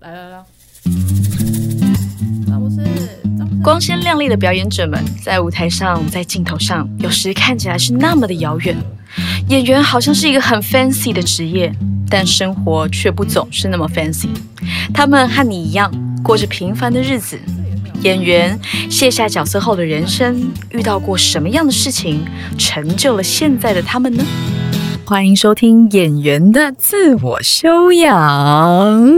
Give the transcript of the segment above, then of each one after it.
来来来，张博士，张博士光鲜亮丽的表演者们，在舞台上，在镜头上，有时看起来是那么的遥远。演员好像是一个很 fancy 的职业，但生活却不总是那么 fancy。他们和你一样，过着平凡的日子。演员卸下角色后的人生，遇到过什么样的事情，成就了现在的他们呢？欢迎收听《演员的自我修养》。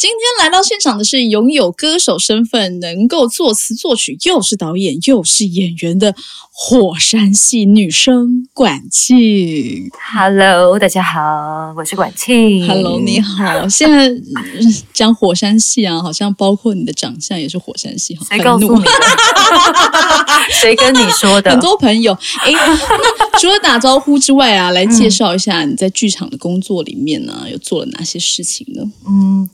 今天来到现场的是拥有歌手身份、能够作词作曲，又是导演又是演员的火山系女生管庆。Hello，大家好，我是管庆。Hello，你好。现在嗯讲火山系啊，好像包括你的长相也是火山系，谁告诉你的？谁跟你说的？很多朋友，哎，那除了打招呼之外啊，来介绍一下你在剧场的工作里面呢、又做了哪些事情呢？嗯，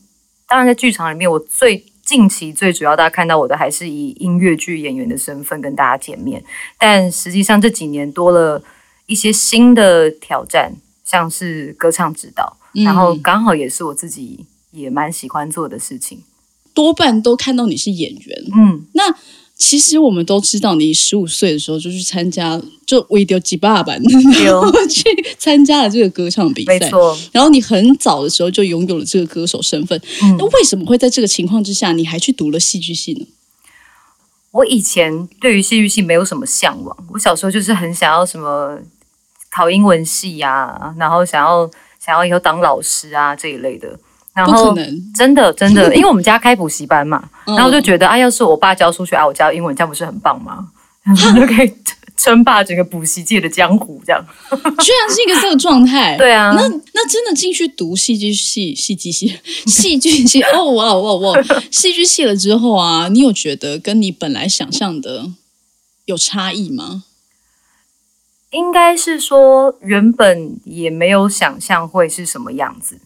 当然在剧场里面，我最近期最主要大家看到我的还是以音乐剧演员的身份跟大家见面，但实际上这几年多了一些新的挑战，像是歌唱指导，然后嗯刚好也是我自己也蛮喜欢做的事情。多半都看到你是演员。嗯，那其实我们都知道，你十五岁的时候就去参加，就为丢几爸版，然后 去参加了这个歌唱比赛。没错，然后你很早的时候就拥有了这个歌手身份，嗯那为什么会在这个情况之下，你还去读了戏剧系呢？我以前对于戏剧系没有什么向往，我小时候就是很想要什么考英文系啊，然后想要想要以后当老师啊这一类的。然后，真的真的，因为我们家开补习班嘛，嗯然后我就觉得啊，要是我爸教数学啊，我教英文，这样不是很棒吗？然后就可以称霸整个补习界的江湖，这样。居然是一个这个状态。对啊，那那真的进去读戏剧系、戏剧系、戏剧系，哦哇哇哇！戏剧系了之后啊，你有觉得跟你本来想象的有差异吗？应该是说原本也没有想象会是什么样子，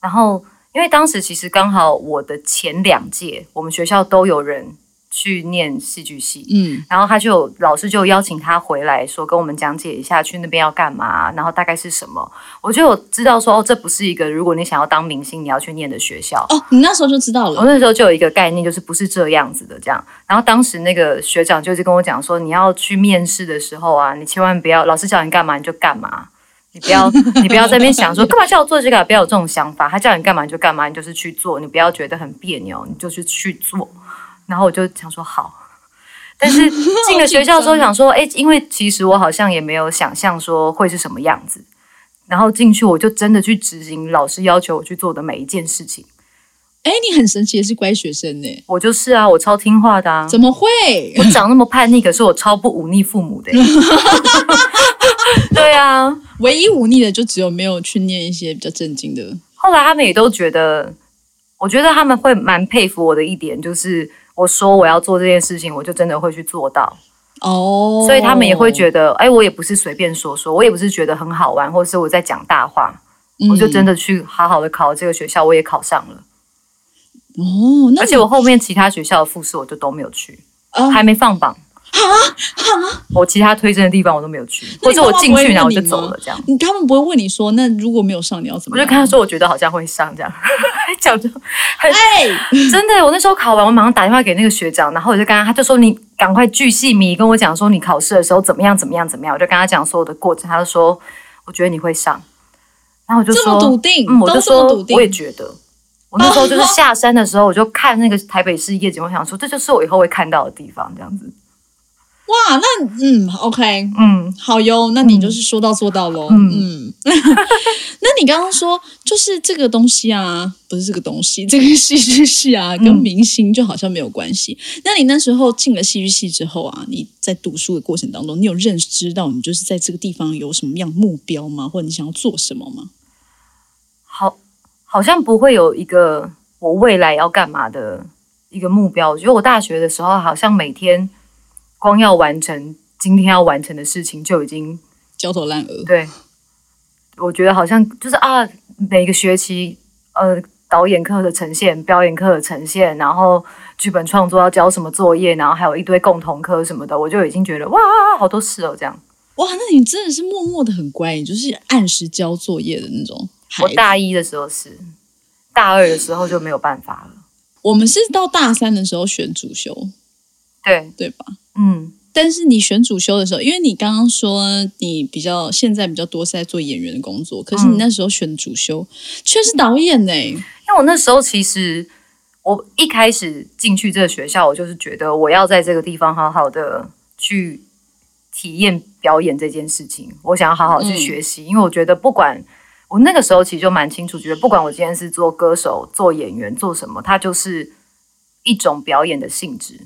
然后因为当时其实刚好我的前两届，我们学校都有人去念戏剧系，嗯，然后他就老师就邀请他回来说跟我们讲解一下去那边要干嘛，然后大概是什么，我就有知道说哦，这不是一个如果你想要当明星你要去念的学校。哦，你那时候就知道了我。那时候就有一个概念，就是不是这样子的这样。然后当时那个学长就是跟我讲说，你要去面试的时候啊，你千万不要老师叫你干嘛你就干嘛，你不要你不要在那边想说 干嘛叫我做这个啊，不要有这种想法。他叫你干嘛你就干嘛，你就是去做，你不要觉得很别扭，你就是去做。然后我就想说好。但是进了学校之后想说，哎，因为其实我好像也没有想象说会是什么样子，然后进去我就真的去执行老师要求我去做的每一件事情。哎，你很神奇的是乖学生呢？我就是啊，我超听话的啊。怎么会？我长那么叛逆，可是我超不忤逆父母的。对啊，唯一忤逆的就只有没有去念一些比较正经的。后来他们也都觉得，我觉得他们会蛮佩服我的一点，就是我说我要做这件事情，我就真的会去做到。哦，所以他们也会觉得，哎，我也不是随便说说，我也不是觉得很好玩，或是我在讲大话，我就真的的去好好的考这个学校，我也考上了。哦，那而且我后面其他学校的复试我就都没有去，啊还没放榜。我其他推荐的地方我都没有去，或者我进去然后我就走了这样。你他们不会问你说，那如果没有上，你要怎么样？我就跟他说，我觉得好像会上这样，还讲就很哎，真的。我那时候考完，我马上打电话给那个学长，然后我就跟他，他就说你赶快巨细迷跟我讲说你考试的时候怎么样怎么样怎么样。我就跟他讲所有的过程，他就说我觉得你会上，然后我就这说么笃定，嗯，我就说我也觉得。我那时候就是 下山的时候，我就看那个台北市夜景，我想说这就是我以后会看到的地方，这样子。哇，那嗯，OK，嗯，好哟，那你就是说到做到喽。嗯，那你刚刚说就是这个东西啊，不是这个东西，这个戏剧系啊，跟明星就好像没有关系。那你那时候进了戏剧系之后啊，你在读书的过程当中，你有认知到你就是在这个地方有什么样目标吗？或者你想要做什么吗？好，好像不会有一个我未来要干嘛的一个目标。我觉得我大学的时候，好像每天光要完成今天要完成的事情，就已经焦头烂额。对。我觉得好像就是啊，每个学期呃导演课的呈现、表演课的呈现，然后剧本创作要交什么作业，然后还有一堆共同课什么的，我就已经觉得哇，好多事哦，这样。哇，那你真的是默默的很乖，你就是按时交作业的那种。我大一的时候是，大二的时候就没有办法了。我们是到大三的时候选主修，对对吧？嗯，但是你选主修的时候，因为你刚刚说你比较现在比较多是在做演员的工作，可是你那时候选的主修却是导演呢、因为我那时候其实我一开始进去这个学校，我就是觉得我要在这个地方好好的去体验表演这件事情，我想要好好去学习，因为我觉得不管我那个时候其实就蛮清楚，觉得不管我今天是做歌手、做演员、做什么，它就是一种表演的性质。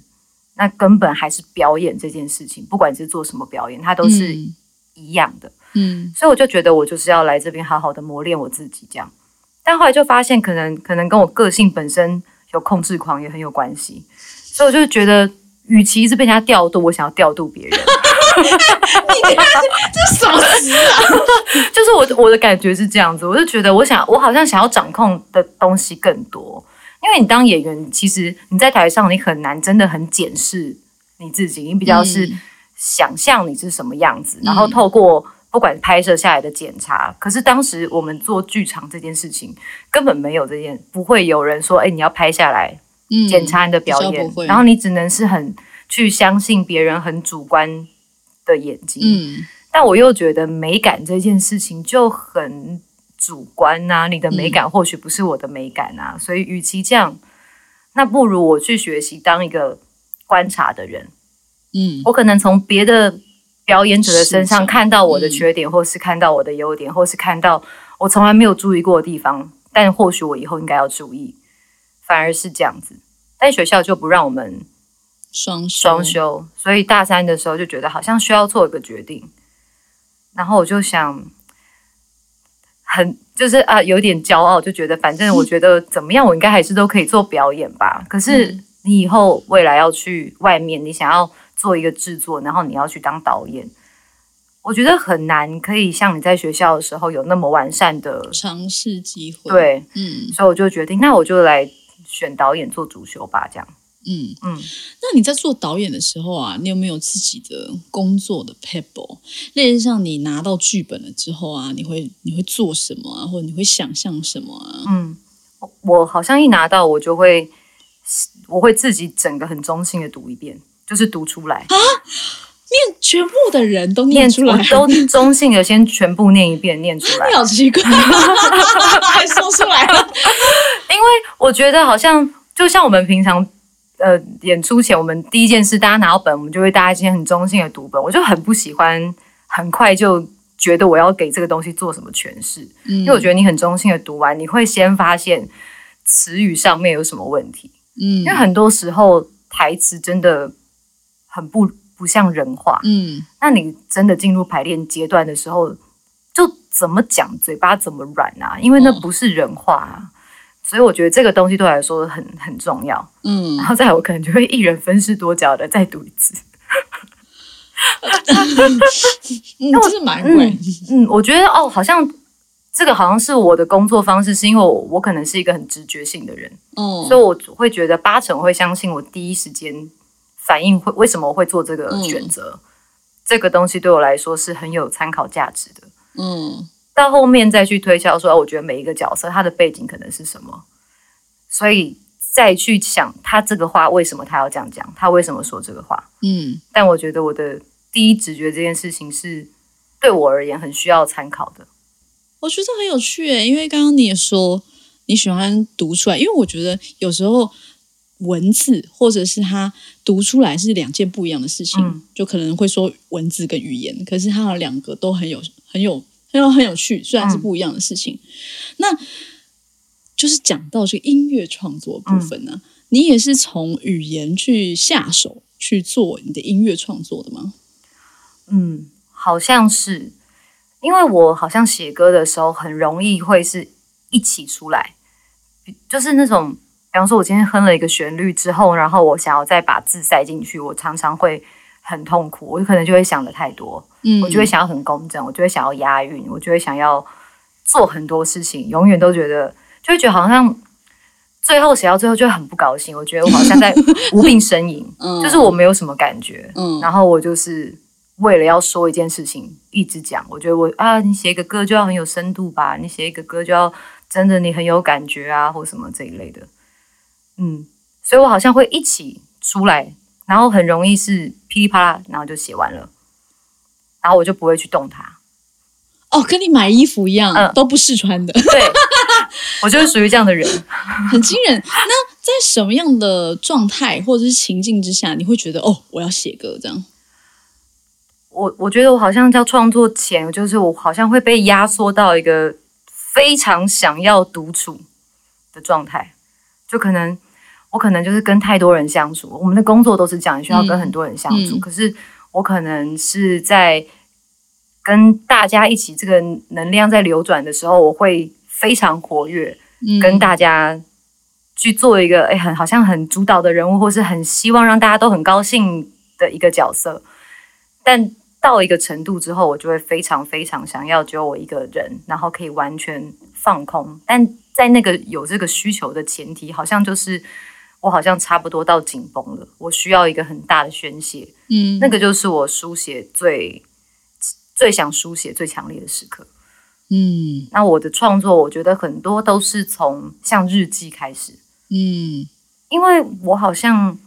那根本还是表演这件事情，不管是做什么表演，它都是嗯一样的。嗯所以我就觉得我就是要来这边好好的磨练我自己，这样。但后来就发现，可能可能跟我个性本身有控制狂也很有关系，所以我就觉得，与其一直被人家调度，我想要调度别人，你这什么词啊？就是我我的感觉是这样子，我就觉得我想我好像想要掌控的东西更多，因为你当演员，其实你在台上你很难真的很检视你自己，你比较是嗯。想象你是什么样子，然后透过不管拍摄下来的检查，可是当时我们做剧场这件事情根本没有这件，不会有人说，哎、你要拍下来嗯检查你的表演然后你只能是很去相信别人很主观的眼睛，嗯。但我又觉得美感这件事情就很主观呐、你的美感或许不是我的美感啊，所以与其这样，那不如我去学习当一个观察的人，嗯。我可能从别的表演者的身上看到我的嗯。缺点，或是看到我的优点，或是看到我从来没有注意过的地方，但或许我以后应该要注意，反而是这样子。但学校就不让我们双双休，所以大三的时候就觉得好像需要做一个决定，然后我就想，很就是啊，有点骄傲，就觉得反正我觉得怎么样，我应该还是都可以做表演吧。可是嗯你以后未来要去外面，你想要做一个制作，然后你要去当导演，我觉得很难，可以像你在学校的时候有那么完善的尝试机会，，对，嗯所以我就决定，那我就来选导演做主修吧，这样。嗯嗯，那你在做导演的时候啊，你有没有自己的工作的 pebble？类似像你拿到剧本了之后啊，你会你会做什么啊，或者你会想象什么啊？嗯，我我好像一拿到我就会，我会自己整个很中性的读一遍，就是读出来啊，念全部的人都念出来，我都中性的先全部念一遍，念出来你。好奇怪，还说出来了。因为我觉得好像就像我们平常呃演出前，我们第一件事大家拿到本，我们就会大家今天很中性的读本，我就很不喜欢很快就觉得我要给这个东西做什么诠释，嗯因为我觉得你很中性的读完，你会先发现词语上面有什么问题。嗯因为很多时候台词真的很不不像人话。嗯那你真的进入排练阶段的时候，就怎么讲，嘴巴怎么软啊？因为那哦不是人话啊。所以我觉得这个东西对我来说很很重要。嗯然后再来，我可能就会一人分饰多角的再读一次。嗯，这是蛮贵嗯。嗯，我觉得哦，好像这个好像是我的工作方式，是因为我我可能是一个很直觉性的人。嗯所以我会觉得八成会相信我第一时间反应会为什么我会做这个选择，这个东西对我来说是很有参考价值的。嗯到后面再去推敲说，哦我觉得每一个角色他的背景可能是什么，所以再去想他这个话为什么他要这样讲，他为什么说这个话。嗯但我觉得我的第一直觉这件事情是对我而言很需要参考的。我觉得很有趣诶，因为刚刚你也说你喜欢读出来，因为我觉得有时候文字或者是他读出来是两件不一样的事情，嗯就可能会说文字跟语言，可是它的两个都很有很有很有很有趣，虽然是不一样的事情。那就是讲到这个音乐创作部分呢、你也是从语言去下手去做你的音乐创作的吗？嗯，好像是，因为我好像写歌的时候很容易会是一起出来，就是那种，比方说我今天哼了一个旋律之后，然后我想要再把字塞进去，我常常会很痛苦，我可能就会想的太多，嗯我就会想要很工整，我就会想要押韵，我就会想要做很多事情，永远都觉得就会觉得好像。最后写到最后就很不高兴，我觉得我好像在无病呻吟，嗯就是我没有什么感觉，嗯然后我就是为了要说一件事情一直讲，我觉得我啊，你写一个歌就要很有深度吧，你写一个歌就要真的你很有感觉啊，或什么这一类的。嗯，所以我好像会一起出来，然后很容易是噼里啪啦，然后就写完了，然后我就不会去动它。哦，跟你买衣服一样，都不试穿的。对，我就是属于这样的人，很惊人。那在什么样的状态或者是情境之下，你会觉得哦，我要写歌这样？我我觉得我好像在创作前，就是我好像会被压缩到一个非常想要独处的状态，就可能我可能就是跟太多人相处，我们的工作都是这样，需要跟很多人相处。可是我可能是在。跟大家一起，这个能量在流转的时候，我会非常活跃，跟大家去做一个哎，很好像很主导的人物，或是很希望让大家都很高兴的一个角色。但到一个程度之后，我就会非常非常想要只有我一个人，然后可以完全放空。但在那个有这个需求的前提，好像就是我好像差不多到紧绷了，我需要一个很大的宣泄。嗯，那个就是我书写最。最想书写最强烈的时刻，嗯，那我的创作，我觉得很多都是从像日记开始，嗯，因为我好像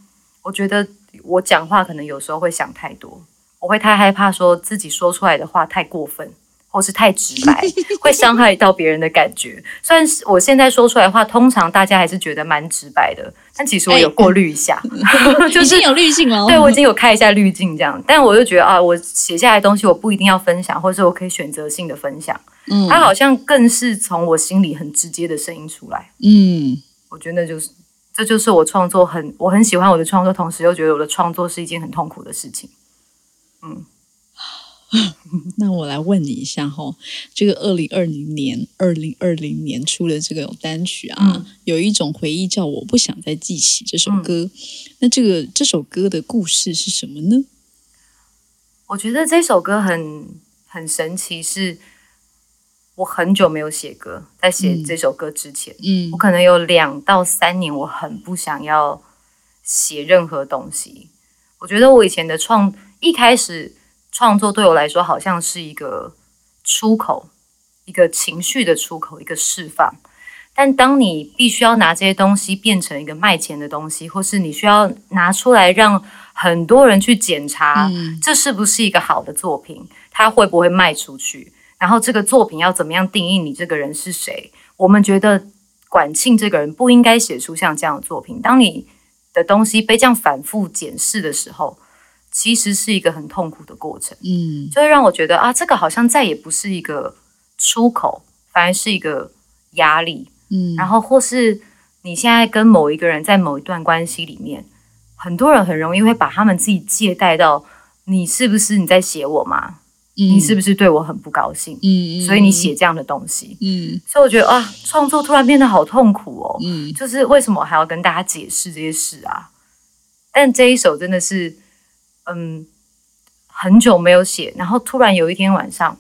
我觉得我讲话可能有时候会想太多，我会太害怕说自己说出来的话太过分。或是太直白，会伤害到别人的感觉。虽然是我现在说出来的话，通常大家还是觉得蛮直白的，但其实我有过滤一下 就是有滤镜了。对我已经有开一下滤镜，这样。但我就觉得啊，我写下来东西，我不一定要分享，或者是我可以选择性的分享。嗯，它好像更是从我心里很直接的声音出来。嗯，我觉得就是，这就是我创作很，我很喜欢我的创作，同时又觉得我的创作是一件很痛苦的事情。嗯。那我来问你一下哈，这个二零二零年、二零二零年出的这个单曲啊，有一种回忆叫我不想再记起这首歌。那这个这首歌的故事是什么呢？我觉得这首歌很很神奇，是我很久没有写歌，在写这首歌之前，嗯，我可能有两到三年，我很不想要写任何东西。我觉得我以前的创一开始。创作对我来说好像是一个出口，一个情绪的出口，一个释放。但当你必须要拿这些东西变成一个卖钱的东西，或是你需要拿出来让很多人去检查，这是不是一个好的作品，它会不会卖出去？然后这个作品要怎么样定义你这个人是谁？我们觉得管庆这个人不应该写出像这样的作品。当你的东西被这样反复检视的时候。其实是一个很痛苦的过程，嗯，就会让我觉得啊，这个好像再也不是一个出口，反而是一个压力，嗯。然后或是你现在跟某一个人在某一段关系里面，很多人很容易会把他们自己借贷到你是不是你在写我吗？你是不是对我很不高兴？嗯所以你写这样的东西，嗯。所以我觉得啊，创作突然变得好痛苦哦，嗯，就是为什么还要跟大家解释这些事啊？但这一首真的是。嗯，很久没有写，然后突然有一天晚上，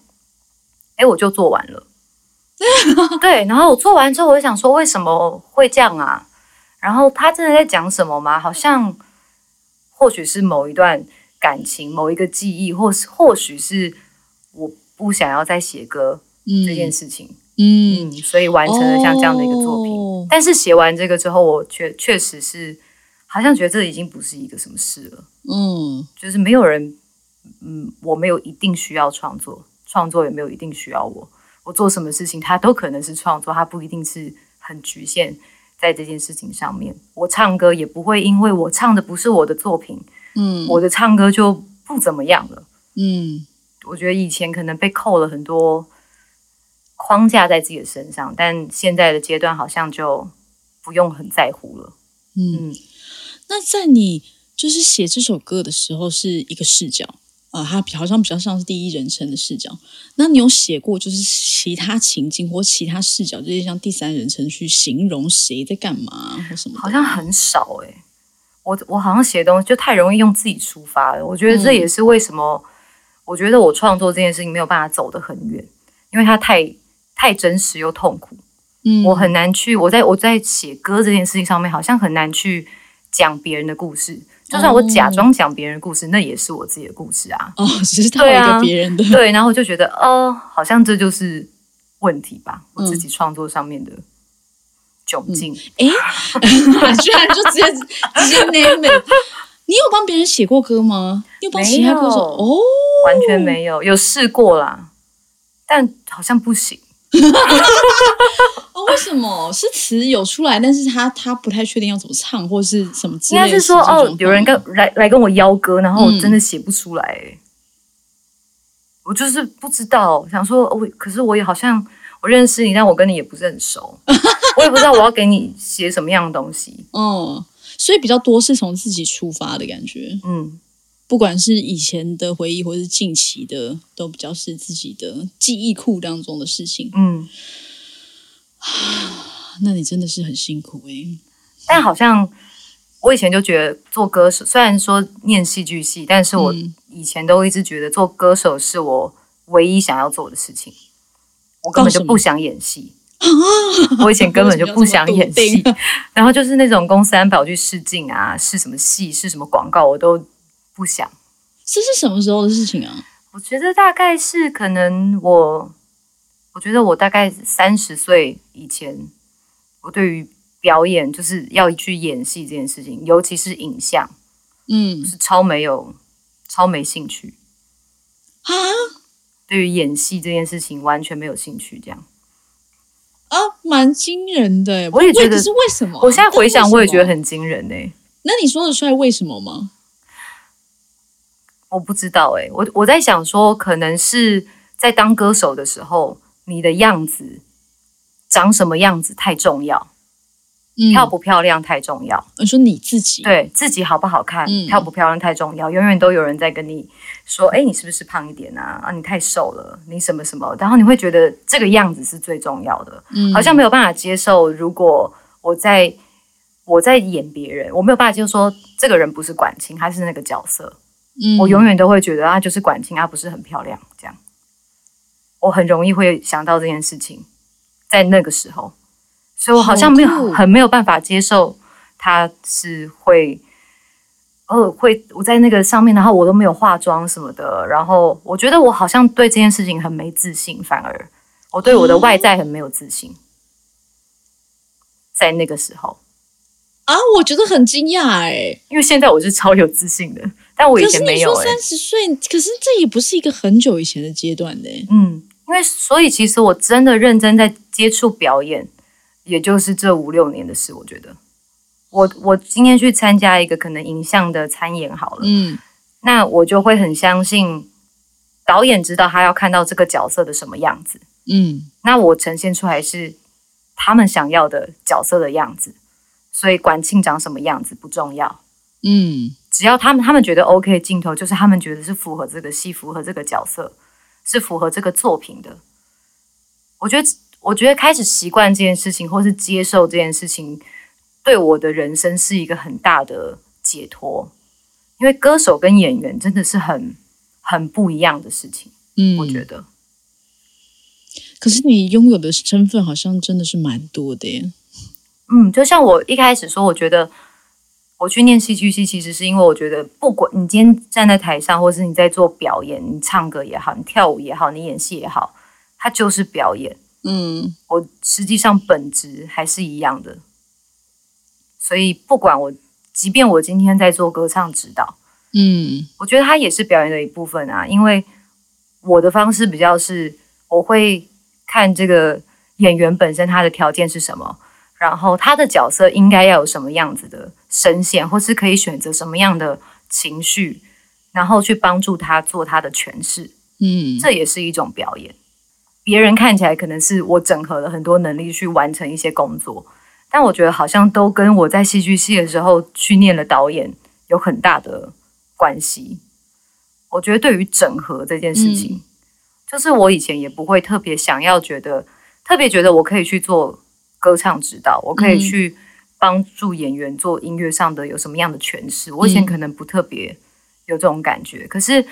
哎，我就做完了。对，然后我做完之后，我就想说，为什么会这样啊？然后他真的在讲什么吗？好像或许是某一段感情、某一个记忆，或是或许是我不想要再写歌这件事情。嗯，所以完成了像这样的一个作品。但是写完这个之后，我确确实是。好像觉得这已经不是一个什么事了，嗯，就是没有人，嗯，我没有一定需要创作，创作也没有一定需要我，我做什么事情它都可能是创作，它不一定是很局限在这件事情上面。我唱歌也不会因为我唱的不是我的作品，嗯，我的唱歌就不怎么样了，嗯，我觉得以前可能被扣了很多框架在自己的身上，但现在的阶段好像就不用很在乎了，嗯。那在你就是写这首歌的时候，是一个视角啊，它好像比较像是第一人称的视角。那你有写过就是其他情境或其他视角，就是像第三人称去形容谁在干嘛或什么？好像很少哎。我我好像写东西就太容易用自己出发了。我觉得这也是为什么我觉得我创作这件事情没有办法走得很远，因为它太太真实又痛苦。嗯，我很难去我在我在写歌这件事情上面，好像很难去。讲别人的故事，就算我假装讲别人的故事，那也是我自己的故事啊。哦，只是套一个别人的。对，然后我就觉得，哦，好像这就是我问题吧，我自己创作上面的窘境。哎、居然就直接直接 name it。你有帮别人写过歌吗？你有帮其他歌手？没有哦，完全没有，有试过啦，但好像不行。哦，为什么是词有出来，但是他他不太确定要怎么唱，或是什么之类的。应该是说哦，有人跟来来跟我邀歌，然后我嗯真的写不出来、欸我就是不知道，想说我，可是我也好像我认识你，但我跟你也不是很熟，我也不知道我要给你写什么样的东西。嗯，所以比较多是从自己出发的感觉，嗯，不管是以前的回忆，或是近期的，都比较是自己的记忆库当中的事情。嗯，那你真的是很辛苦欸。诶、但好像我以前就觉得做歌手，虽然说念戏剧系，但是我嗯。以前都一直觉得做歌手是我唯一想要做的事情，我根本就不想演戏。我以前根本就不想 演戏 然后就是那种公司安排我去试镜啊，试什么戏，试什么广告，我都不想。这是什么时候的事情啊？我觉得大概是可能我，我觉得我大概三十岁以前，我对于表演就是要去演戏这件事情，尤其是影像，嗯是超没有、超没兴趣。啊对于演戏这件事情完全没有兴趣，这样。啊，蛮惊人的。我也觉得可是为什么啊？我现在回想，我也觉得。很惊人呢、欸那你说得出来为什么吗？我不知道哎、我我在想说，可能是在当歌手的时候，你的样子长什么样子太重要，嗯，漂不漂亮太重要，你说你自己？，对自己好不好看，嗯漂不漂亮太重要，永远都有人在跟你说，哎，你是不是胖一点啊？啊，你太瘦了，你什么什么，然后你会觉得这个样子是最重要的，嗯好像没有办法接受，如果我在我在演别人，我没有办法接受说这个人不是管清，他是那个角色。嗯。我永远都会觉得啊，就是管清，她不是很漂亮，这样。我很容易会想到这件事情，在那个时候，所以我好像没有很没有办法接受他是会，呃，会我在那个上面，然后我都没有化妆什么的，然后我觉得我好像对这件事情很没自信，反而我对我的外在很没有自信，在那个时候，啊，我觉得很惊讶哎。因为现在我是超有自信的，但我以前没有、欸，你说三十岁，可是这也不是一个很久以前的阶段呢欸。嗯，因为所以其实我真的认真在接触表演，也就是这五六年的事。我觉得，我我今天去参加一个可能影像的参演好了，嗯那我就会很相信导演知道他要看到这个角色的什么样子，嗯那我呈现出来是他们想要的角色的样子，所以管庆长什么样子不重要。嗯只要他们他们觉得 OK 镜头，就是他们觉得是符合这个戏、符合这个角色、是符合这个作品的。我觉得，我觉得开始习惯这件事情，或是接受这件事情，对我的人生是一个很大的解脱。因为歌手跟演员真的是很很不一样的事情，嗯，我觉得。可是你拥有的身份好像真的是蛮多的耶。嗯，就像我一开始说，我觉得我去念戏剧系，其实是因为我觉得，不管你今天站在台上，或是你在做表演，你唱歌也好，你跳舞也好，你演戏也好，它就是表演。嗯我实际上本质还是一样的，所以不管我，即便我今天在做歌唱指导，嗯我觉得它也是表演的一部分啊。因为我的方式比较是，我会看这个演员本身他的条件是什么，然后他的角色应该要有什么样子的声线，或是可以选择什么样的情绪，然后去帮助他做他的诠释。嗯这也是一种表演。别人看起来可能是我整合了很多能力去完成一些工作，但我觉得好像都跟我在戏剧系的时候去念了导演有很大的关系。我觉得对于整合这件事情，就是我以前也不会特别想要觉得，特别觉得我可以去做歌唱指导，我可以嗯去帮助演员做音乐上的有什么样的诠释。我以前嗯可能不特别有这种感觉，可是，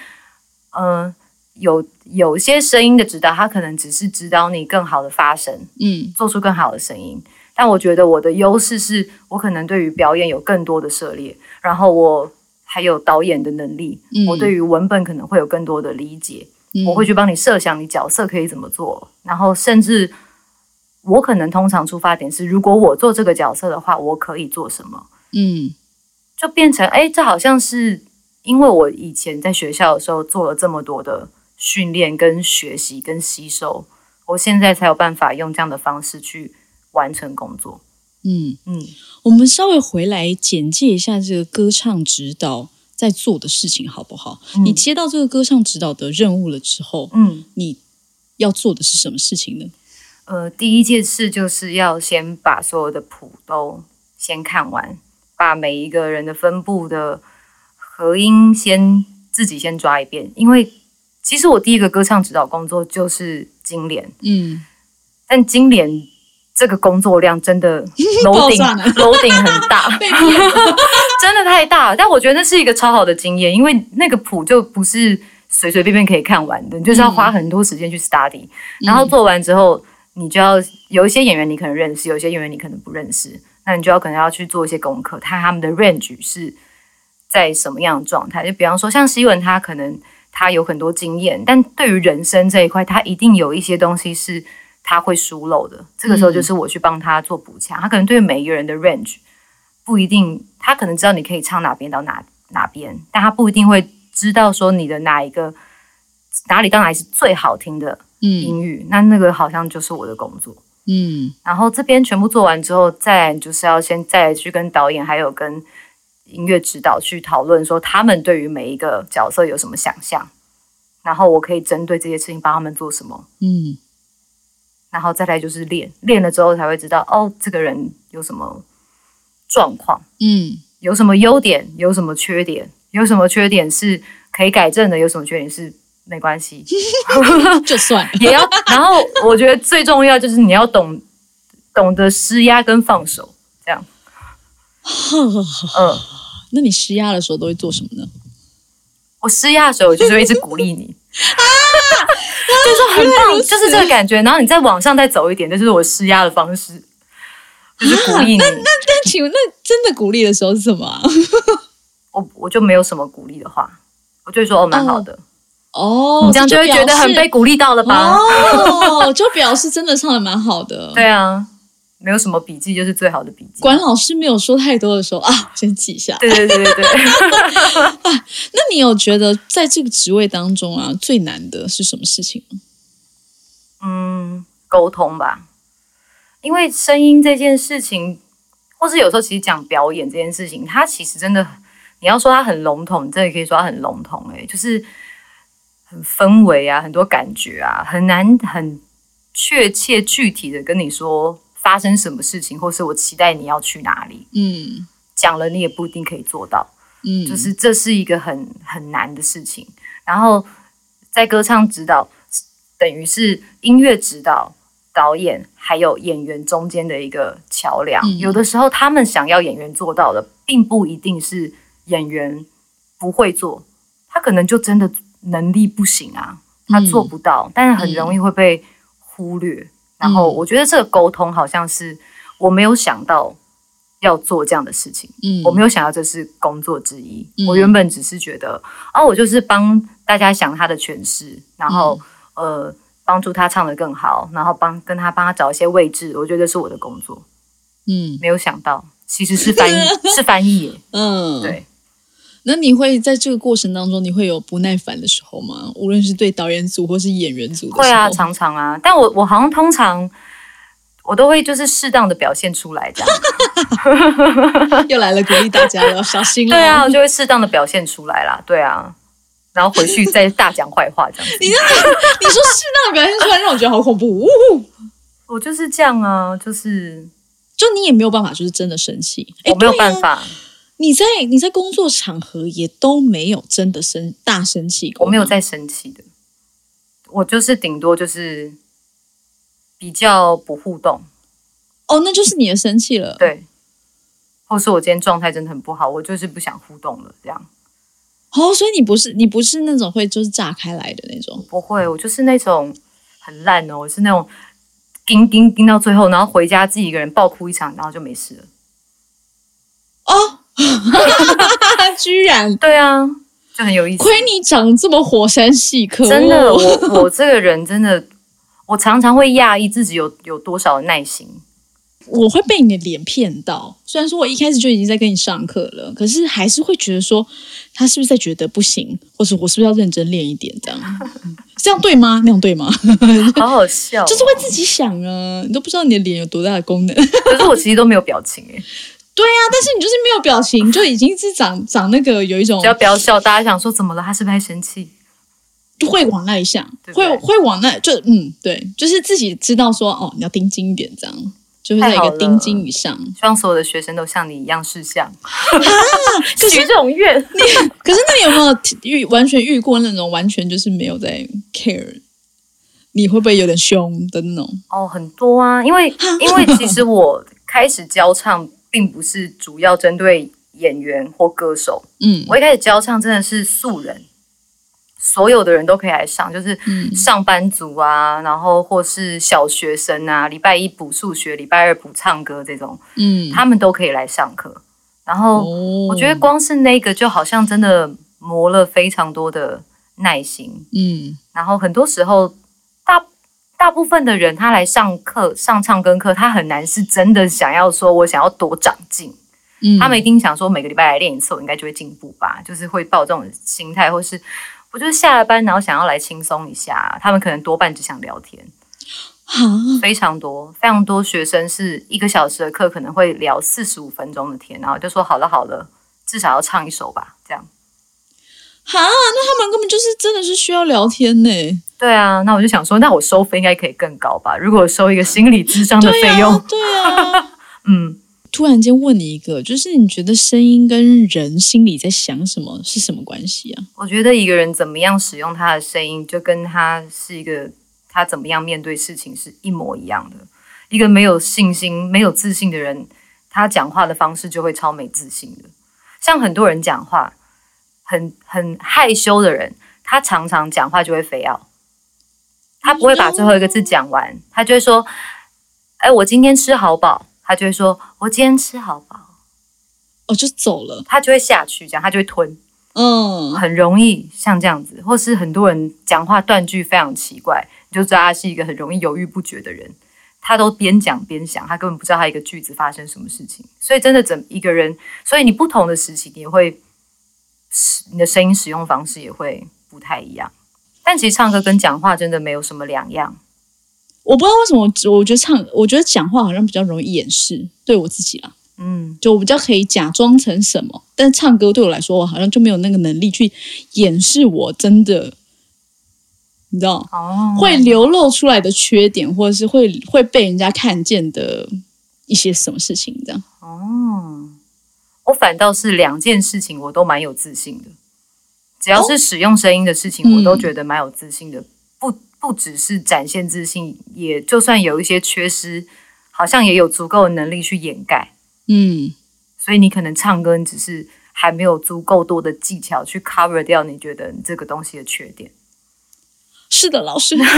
嗯、有有些声音的指导，它可能只是指导你更好的发声，嗯做出更好的声音。但我觉得我的优势是我可能对于表演有更多的涉猎，然后我还有导演的能力，嗯我对于文本可能会有更多的理解，我会去帮你设想你角色可以怎么做，然后甚至我可能通常出发点是，如果我做这个角色的话，我可以做什么？嗯，就变成哎，这好像是因为我以前在学校的时候做了这么多的训练、跟学习、跟吸收，我现在才有办法用这样的方式去完成工作。嗯嗯，我们稍微回来简介一下这个歌唱指导在做的事情好不好？你接到这个歌唱指导的任务了之后，嗯，你要做的是什么事情呢？呃，第一件事就是要先把所有的谱都先看完，把每一个人的分布的合音先自己先抓一遍，因为其实我第一个歌唱指导工作就是金莲，嗯，但金莲。这个工作量真的 楼顶楼顶很大，真的太大了。但我觉得那是一个超好的经验，因为那个谱就不是随随便便可以看完的，你就是要花很多时间去 study。然后做完之后，你就要有一些演员你可能认识，有些演员你可能不认识，那你就要可能要去做一些功课，看他们的 range 是在什么样的状态。就比方说，像希文，他可能他有很多经验，但对于人生这一块，他一定有一些东西是。他会疏漏的，这个时候就是我去帮他做补强。他可能对每一个人的 range 不一定，他可能知道你可以唱哪边到哪哪边，但他不一定会知道说你的哪一个哪里到哪里是最好听的音域。那那个好像就是我的工作。嗯，然后这边全部做完之后，再就是要先再去跟导演还有跟音乐指导去讨论，说他们对于每一个角色有什么想象，然后我可以针对这些事情帮他们做什么。嗯。然后再来就是练，练了之后才会知道哦，这个人有什么状况，嗯，有什么优点，有什么缺点，有什么缺点是可以改正的，有什么缺点是没关系，就算 也要。然后我觉得最重要就是你要懂懂得施压跟放手，这样。嗯，那你施压的时候都会做什么呢？我施压的时候，我就是会一直鼓励你。啊，就是说很棒，就是这个感觉。然后你再往上再走一点，这就是我施压的方式，就是鼓励你。那那那，请问那真的鼓励的时候是什么？我我就没有什么鼓励的话，我就说哦，蛮好的哦，你这样就会觉得很被鼓励到了吧？哦，就表示真的唱的蛮好的。对啊。没有什么笔记就是最好的笔记。管老师没有说太多的时候啊，先记一下。对对对对对。那你有觉得在这个职位当中啊，最难的是什么事情嗯，沟通吧。因为声音这件事情，或是有时候其实讲表演这件事情，它其实真的，你要说它很笼统，你真的可以说它很笼统。哎，就是很氛围啊，很多感觉啊，很难很确切具体的跟你说。发生什么事情，或是我期待你要去哪里？嗯，讲了你也不一定可以做到。嗯，就是这是一个很很难的事情。然后在歌唱指导，等于是音乐指导、导演还有演员中间的一个桥梁。有的时候他们想要演员做到的，并不一定是演员不会做，他可能就真的能力不行啊，他做不到，但是很容易会被忽略。然后我觉得这个沟通好像是我没有想到要做这样的事情，嗯，我没有想到这是工作之一。我原本只是觉得，哦，我就是帮大家想他的诠释，然后呃，帮助他唱得更好，然后帮跟他帮他找一些位置。我觉得是我的工作，嗯，没有想到其实是翻译，是翻译，嗯，对。那你会在这个过程当中，你会有不耐烦的时候吗？无论是对导演组或是演员组，会啊，常常啊。但我我好像通常我都会就是适当的表现出来，这样。又来了鼓励大家了，小心了。对啊，我就会适当的表现出来啦。对啊，然后回去再大讲坏话这样子。你你说适当的表现出来，让我觉得好恐怖。我就是这样啊，就是就你也没有办法，就是真的生气，我没有办法。你在你在工作场合也都没有真的生大生气过，我没有在生气的，我就是顶多就是比较不互动。哦，那就是你的生气了，对。或是我今天状态真的很不好，我就是不想互动了，这样。哦，所以你不是你不是那种会就是炸开来的那种，不会，我就是那种很烂哦，我是那种盯盯盯到最后，然后回家自己一个人爆哭一场，然后就没事了。哦。居然对啊，就很有意思。亏你长这么火山系，可真的，我 我这个人真的，我常常会讶异自己有有多少耐心。我会被你的脸骗到。虽然说我一开始就已经在跟你上课了，可是还是会觉得说他是不是在觉得不行，或者我是不是要认真练一点？这样 这样对吗？那样对吗？好好笑，就是会自己想啊，你都不知道你的脸有多大的功能。可是我其实都没有表情哎。对啊，但是你就是没有表情，就已经是长长那个有一种只要不要笑，大家想说怎么了？他是不是在生气？会往那一想，会会往那就嗯，对，就是自己知道说哦，你要盯紧一点这样。就是在一个丁金以上，希望所有的学生都像你一样识相啊！许这种愿，你可是那你有没有遇完全遇过那种完全就是没有在 care？你会不会有点凶的那种？哦，很多啊，因为因为其实我开始教唱，并不是主要针对演员或歌手，嗯，我一开始教唱真的是素人。所有的人都可以来上，就是上班族啊，然后或是小学生啊，礼拜一补数学，礼拜二补唱歌这种，嗯，他们都可以来上课。然后我觉得光是那个就好像真的磨了非常多的耐心，嗯，然后很多时候大大部分的人他来上课上唱歌课，他很难是真的想要说我想要多长进，嗯，他们一定想说每个礼拜来练一次，我应该就会进步吧，就是会抱这种心态，或是。我就是下了班，然后想要来轻松一下。他们可能多半只想聊天，非常多，非常多学生是一个小时的课，可能会聊四十五分钟的天，然后就说好了好了，至少要唱一首吧，这样。哈，那他们根本就是真的是需要聊天呢。对啊，那我就想说，那我收费应该可以更高吧？如果收一个心理智商的费用，对啊，嗯。突然间问你一个，就是你觉得声音跟人心里在想什么是什么关系啊？我觉得一个人怎么样使用他的声音，就跟他是一个他怎么样面对事情是一模一样的。一个没有信心、没有自信的人，他讲话的方式就会超没自信的。像很多人讲话很很害羞的人，他常常讲话就会非要，他不会把最后一个字讲完，他就会说：“哎，我今天吃好饱。”他就会说：“我今天吃好饱。”哦，就走了。他就会下去，这样他就会吞。嗯，很容易像这样子，或是很多人讲话断句非常奇怪，你就知道他是一个很容易犹豫不决的人。他都边讲边想，他根本不知道他一个句子发生什么事情。所以真的整一个人，所以你不同的时期，你会使你的声音使用方式也会不太一样。但其实唱歌跟讲话真的没有什么两样。我不知道为什么，我觉得唱，我觉得讲话好像比较容易掩饰，对我自己啦，嗯，就我比较可以假装成什么，但唱歌对我来说，我好像就没有那个能力去掩饰我真的，你知道，哦，会流露出来的缺点，或者是会会被人家看见的一些什么事情，这样。哦，我反倒是两件事情我都蛮有自信的，只要是使用声音的事情，我都觉得蛮有自信的。不不只是展现自信，也就算有一些缺失，好像也有足够的能力去掩盖。嗯，所以你可能唱歌，你只是还没有足够多的技巧去 cover 掉你觉得这个东西的缺点。是的，老师，是忙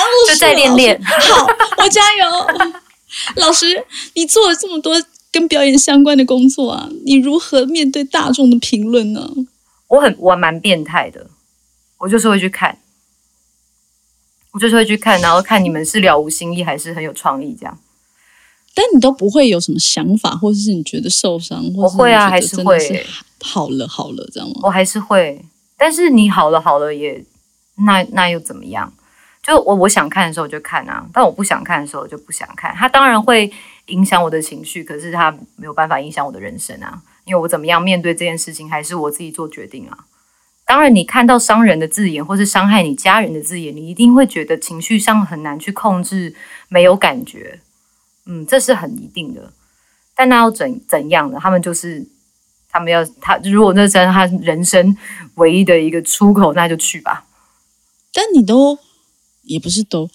碌，就再练练。好，我加油。老师，你做了这么多跟表演相关的工作啊，你如何面对大众的评论呢？我很，我蛮变态的，我就是会去看。我就是会去看，然后看你们是了无新意还是很有创意这样。但你都不会有什么想法，或者是你觉得受伤，我会啊，还是会好了好了这样吗？我还是会，但是你好了好了也那那又怎么样？就我我想看的时候就看啊，但我不想看的时候就不想看。它当然会影响我的情绪，可是它没有办法影响我的人生啊，因为我怎么样面对这件事情，还是我自己做决定啊。当然，你看到伤人的字眼，或是伤害你家人的字眼，你一定会觉得情绪上很难去控制，没有感觉。嗯，这是很一定的。但那要怎怎样呢？他们就是他们要他，如果那是他人生唯一的一个出口，那就去吧。但你都也不是都，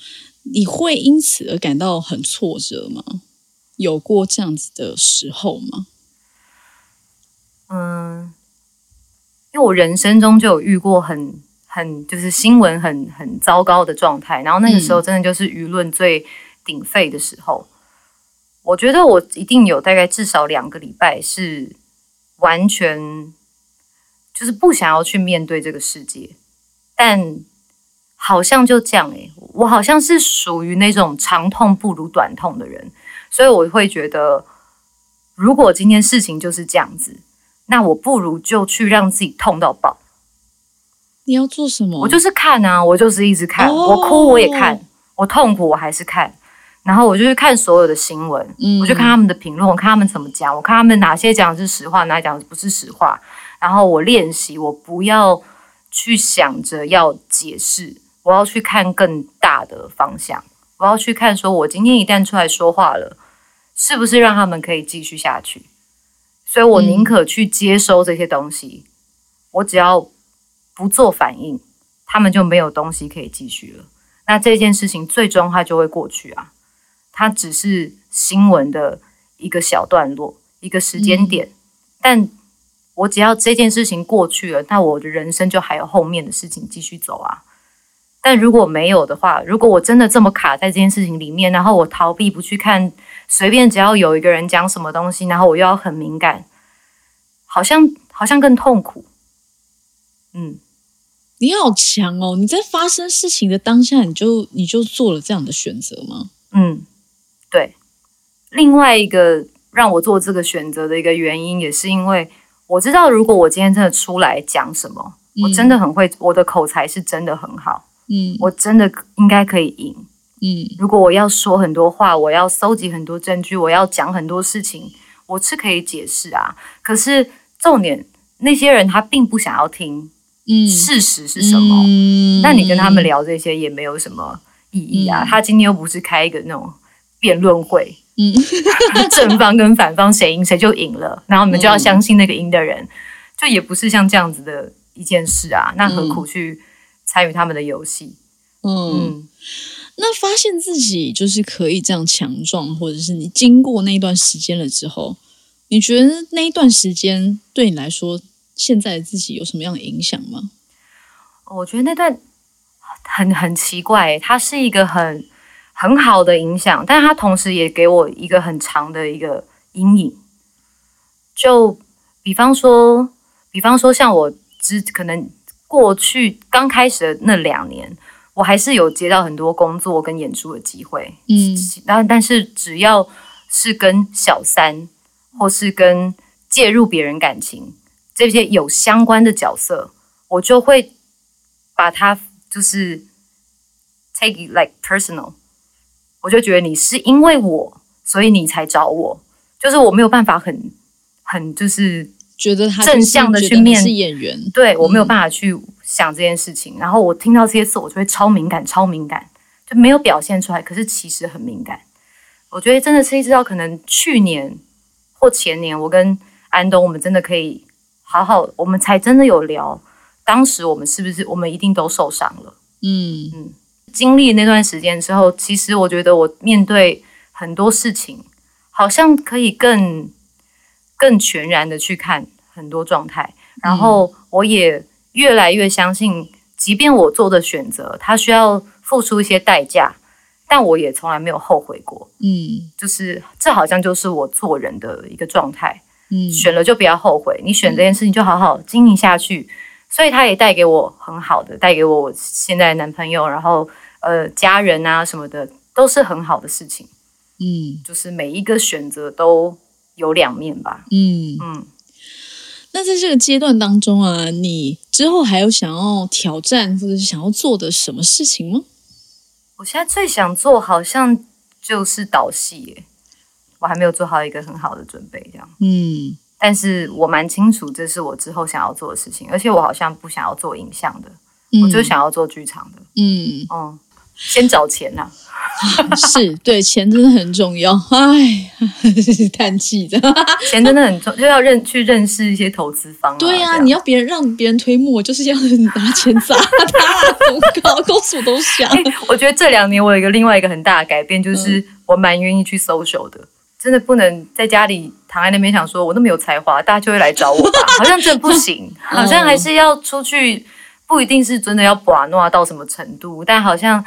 你会因此而感到很挫折吗？有过这样子的时候吗？因为我人生中就有遇过很很就是新闻很很糟糕的状态，然后那个时候真的就是舆论最鼎沸的时候。我觉得我一定有大概至少两个礼拜是完全就是不想要去面对这个世界，但好像就这样诶，我好像是属于那种长痛不如短痛的人，所以我会觉得，如果今天事情就是这样子，那我不如就去让自己痛到爆。你要做什么？我就是看啊，我就是一直看，我哭我也看，我痛苦我还是看，然后我就去看所有的新闻，我就看他们的评论，我看他们怎么讲，我看他们哪些讲的是实话，哪讲的不是实话。然后我练习，我不要去想着要解释，我要去看更大的方向，我要去看，说我今天一旦出来说话了，是不是让他们可以继续下去？所以我宁可去接收这些东西，我只要不做反应，他们就没有东西可以继续了。那这件事情最终它就会过去啊，它只是新闻的一个小段落，一个时间点，但。我只要这件事情过去了，那我的人生就还有后面的事情继续走啊。但如果没有的话，如果我真的这么卡在这件事情里面，然后我逃避不去看，随便只要有一个人讲什么东西，然后我又要很敏感，好像好像更痛苦。嗯，你好强哦！你在发生事情的当下，你就你就做了这样的选择吗？嗯，对。另外一个让我做这个选择的一个原因，也是因为。我知道，如果我今天真的出来讲什么，我真的很会，我的口才是真的很好，嗯，我真的应该可以赢，嗯。如果我要说很多话，我要搜集很多证据，我要讲很多事情，我是可以解释啊。可是重点，那些人他并不想要听，嗯，事实是什么？那你跟他们聊这些也没有什么意义啊。他今天又不是开一个那种辩论会。嗯，正方跟反方谁赢谁就赢了，然后你们就要相信那个赢的人，就也不是像这样子的一件事啊，那何苦去参与他们的游戏？嗯，那发现自己就是可以这样强壮，或者是你经过那一段时间了之后，你觉得那一段时间对你来说，现在的自己有什么样的影响吗？我觉得那段很很奇怪，它是一个很。很好的影响，但它同时也给我一个很长的一个阴影。就比方说，比方说，像我之可能过去刚开始的那两年，我还是有接到很多工作跟演出的机会，嗯，然后但是只要是跟小三或是跟介入别人感情这些有相关的角色，我就会把它就是 take it like personal。我就觉得你是因为我，所以你才找我，就是我没有办法很很就是觉得他正向的去面是演员，对我没有办法去想这件事情。然后我听到这些词，我就会超敏感，超敏感，就没有表现出来，可是其实很敏感。我觉得真的是一直到可能去年或前年，我跟安东，我们真的可以好好，我们才真的有聊，当时我们是不是我们一定都受伤了？嗯嗯。经历那段时间之后，其实我觉得我面对很多事情，好像可以更更全然的去看很多状态，然后我也越来越相信，即便我做的选择，它需要付出一些代价，但我也从来没有后悔过。嗯，就是这好像就是我做人的一个状态。嗯，选了就不要后悔，你选这件事情就好好经营下去。所以他也带给我很好的，带给我现在男朋友，然后呃家人啊什么的，都是很好的事情。嗯，就是每一个选择都有两面吧。嗯嗯。那在这个阶段当中啊，你之后还有想要挑战或者是想要做的什么事情吗？我现在最想做好像就是导戏耶，我还没有做好一个很好的准备，这样。嗯。但是我蛮清楚，这是我之后想要做的事情，而且我好像不想要做影像的，我就想要做剧场的。嗯，哦，先找钱呐，是对钱真的很重要。哎，叹气的，钱真的很重，就要认去认识一些投资方。对呀，你要别人让别人推磨，就是要拿钱砸他，公告公诉都想。我觉得这两年我有一个另外一个很大的改变，就是我蛮愿意去 social 的。真的不能在家里躺在那边想说，我那么有才华，大家就会来找我吧？好像真的不行，好像还是要出去，不一定是真的要把诺到什么程度，但好像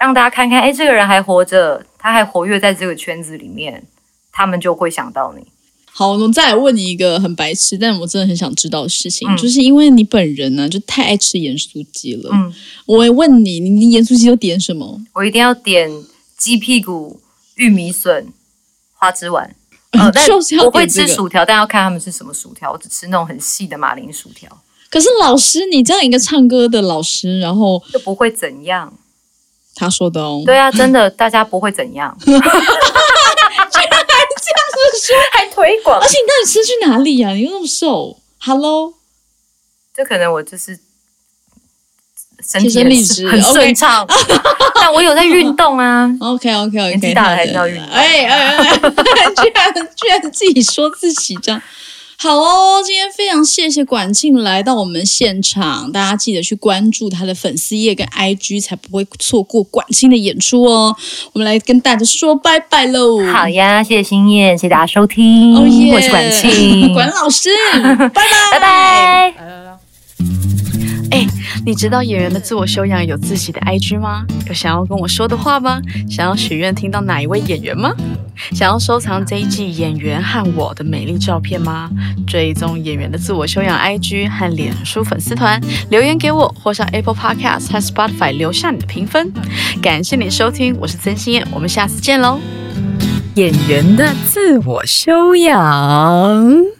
让大家看看，哎，这个人还活着，他还活跃在这个圈子里面，他们就会想到你。好，我再来问你一个很白痴，但我真的很想知道的事情，嗯就是因为你本人呢，就太爱吃盐酥鸡了。嗯，我也问你，你你盐酥鸡都点什么？我一定要点鸡屁股、玉米笋、花枝丸。呃，但我会吃薯条，但要看他们是什么薯条。我只吃那种很细的马铃薯条，可是老师，你这样一个唱歌的老师，然后就不会怎样。他说的哦，对啊，真的，大家不会怎样。居然 还推广。而，且你到底吃去哪里呀、你又那么瘦，Hello，就可能我就是身天体很很顺畅，但我有在运动啊。OK OK OK，年纪大了还是要运动。哎哎哎，居然居然自己说自己这样。好哦，今天非常谢谢管庆来到我们现场，大家记得去关注他的粉丝页跟 IG，才不会错过管庆的演出哦。我们来跟大家说拜拜喽！好呀，谢谢心燕，谢谢大家收听，我是管庆，管老师，拜拜拜拜。哎，你知道演员的自我修养有自己的 IG 吗？有想要跟我说的话吗？想要许愿听到哪一位演员吗？想要收藏这一季演员和我的美丽照片吗？追踪演员的自我修养 IG 和脸书粉丝团，留言给我，或上 Apple Podcast 和 Spotify 留下你的评分。感谢你收听，我是曾心燕，我们下次见喽。演员的自我修养。